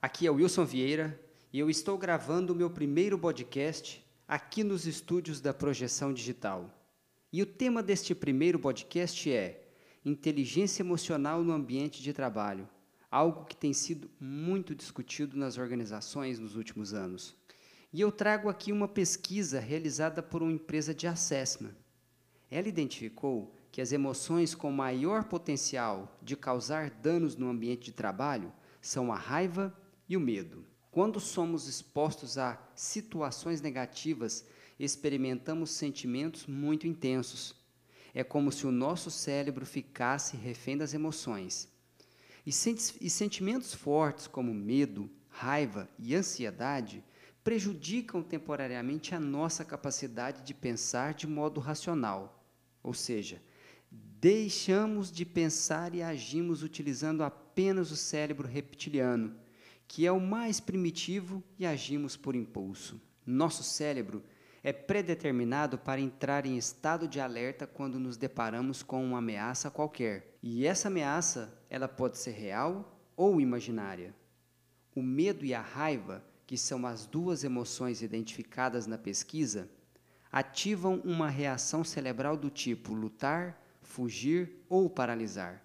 Aqui é o Wilson Vieira e eu estou gravando o meu primeiro podcast aqui nos estúdios da Projeção Digital. E o tema deste primeiro podcast é Inteligência Emocional no Ambiente de Trabalho, algo que tem sido muito discutido nas organizações nos últimos anos. E eu trago aqui uma pesquisa realizada por uma empresa de assessment. Ela identificou que as emoções com maior potencial de causar danos no ambiente de trabalho são a raiva e o medo. Quando somos expostos a situações negativas, experimentamos sentimentos muito intensos. É como se o nosso cérebro ficasse refém das emoções. E, e sentimentos fortes como medo, raiva e ansiedade prejudicam temporariamente a nossa capacidade de pensar de modo racional. Ou seja, deixamos de pensar e agimos utilizando apenas o cérebro reptiliano que é o mais primitivo e agimos por impulso. Nosso cérebro é predeterminado para entrar em estado de alerta quando nos deparamos com uma ameaça qualquer. E essa ameaça, ela pode ser real ou imaginária. O medo e a raiva, que são as duas emoções identificadas na pesquisa, ativam uma reação cerebral do tipo lutar, fugir ou paralisar.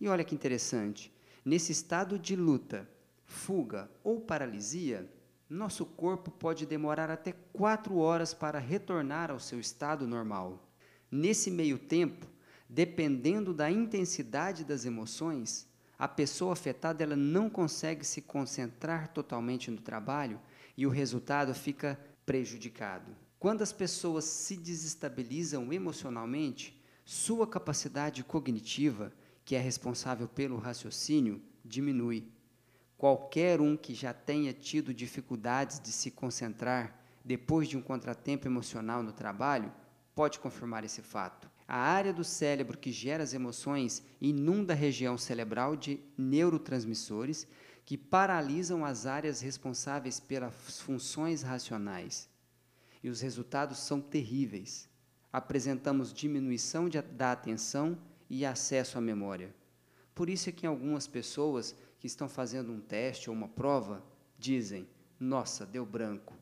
E olha que interessante, nesse estado de luta, fuga ou paralisia, nosso corpo pode demorar até quatro horas para retornar ao seu estado normal. Nesse meio tempo, dependendo da intensidade das emoções, a pessoa afetada ela não consegue se concentrar totalmente no trabalho e o resultado fica prejudicado. Quando as pessoas se desestabilizam emocionalmente, sua capacidade cognitiva, que é responsável pelo raciocínio, diminui. Qualquer um que já tenha tido dificuldades de se concentrar depois de um contratempo emocional no trabalho pode confirmar esse fato. A área do cérebro que gera as emoções inunda a região cerebral de neurotransmissores que paralisam as áreas responsáveis pelas funções racionais. E os resultados são terríveis. Apresentamos diminuição de, da atenção e acesso à memória. Por isso é que algumas pessoas que estão fazendo um teste ou uma prova dizem: nossa, deu branco.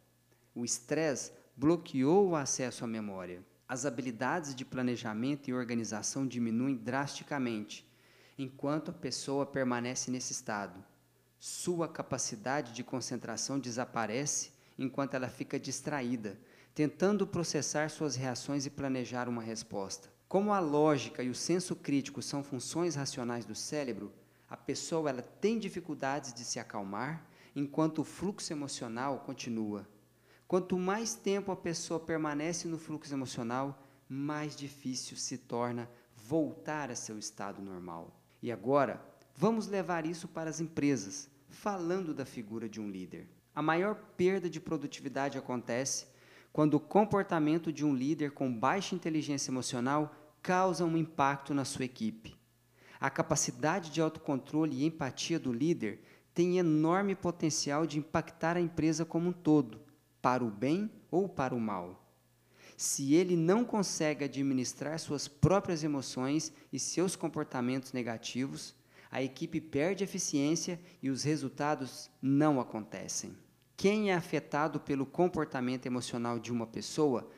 O estresse bloqueou o acesso à memória. As habilidades de planejamento e organização diminuem drasticamente enquanto a pessoa permanece nesse estado. Sua capacidade de concentração desaparece enquanto ela fica distraída, tentando processar suas reações e planejar uma resposta. Como a lógica e o senso crítico são funções racionais do cérebro, a pessoa ela tem dificuldades de se acalmar enquanto o fluxo emocional continua. Quanto mais tempo a pessoa permanece no fluxo emocional, mais difícil se torna voltar a seu estado normal. E agora, vamos levar isso para as empresas, falando da figura de um líder. A maior perda de produtividade acontece quando o comportamento de um líder com baixa inteligência emocional causa um impacto na sua equipe. A capacidade de autocontrole e empatia do líder tem enorme potencial de impactar a empresa como um todo, para o bem ou para o mal. Se ele não consegue administrar suas próprias emoções e seus comportamentos negativos, a equipe perde eficiência e os resultados não acontecem. Quem é afetado pelo comportamento emocional de uma pessoa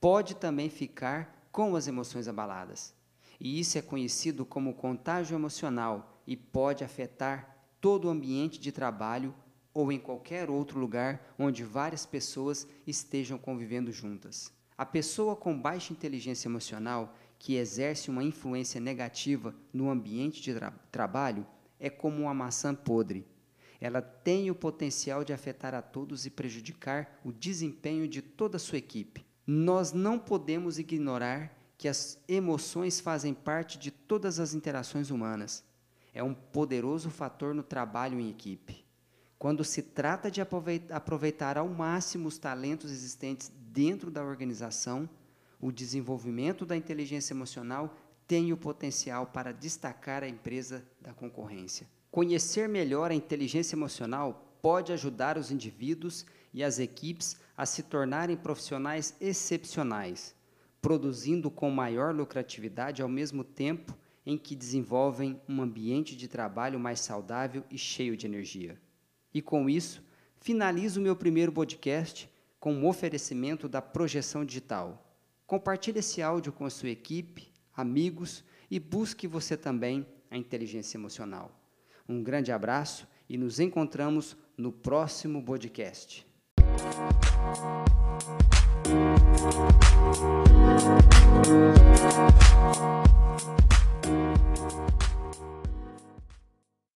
pode também ficar com as emoções abaladas e isso é conhecido como contágio emocional e pode afetar todo o ambiente de trabalho ou em qualquer outro lugar onde várias pessoas estejam convivendo juntas. A pessoa com baixa inteligência emocional que exerce uma influência negativa no ambiente de tra trabalho é como uma maçã podre. Ela tem o potencial de afetar a todos e prejudicar o desempenho de toda a sua equipe. Nós não podemos ignorar que as emoções fazem parte de todas as interações humanas. É um poderoso fator no trabalho em equipe. Quando se trata de aproveitar ao máximo os talentos existentes dentro da organização, o desenvolvimento da inteligência emocional tem o potencial para destacar a empresa da concorrência. Conhecer melhor a inteligência emocional pode ajudar os indivíduos e as equipes a se tornarem profissionais excepcionais, produzindo com maior lucratividade ao mesmo tempo em que desenvolvem um ambiente de trabalho mais saudável e cheio de energia. E com isso, finalizo meu primeiro podcast com um oferecimento da projeção digital. Compartilhe esse áudio com a sua equipe, amigos e busque você também a inteligência emocional. Um grande abraço e nos encontramos no próximo podcast.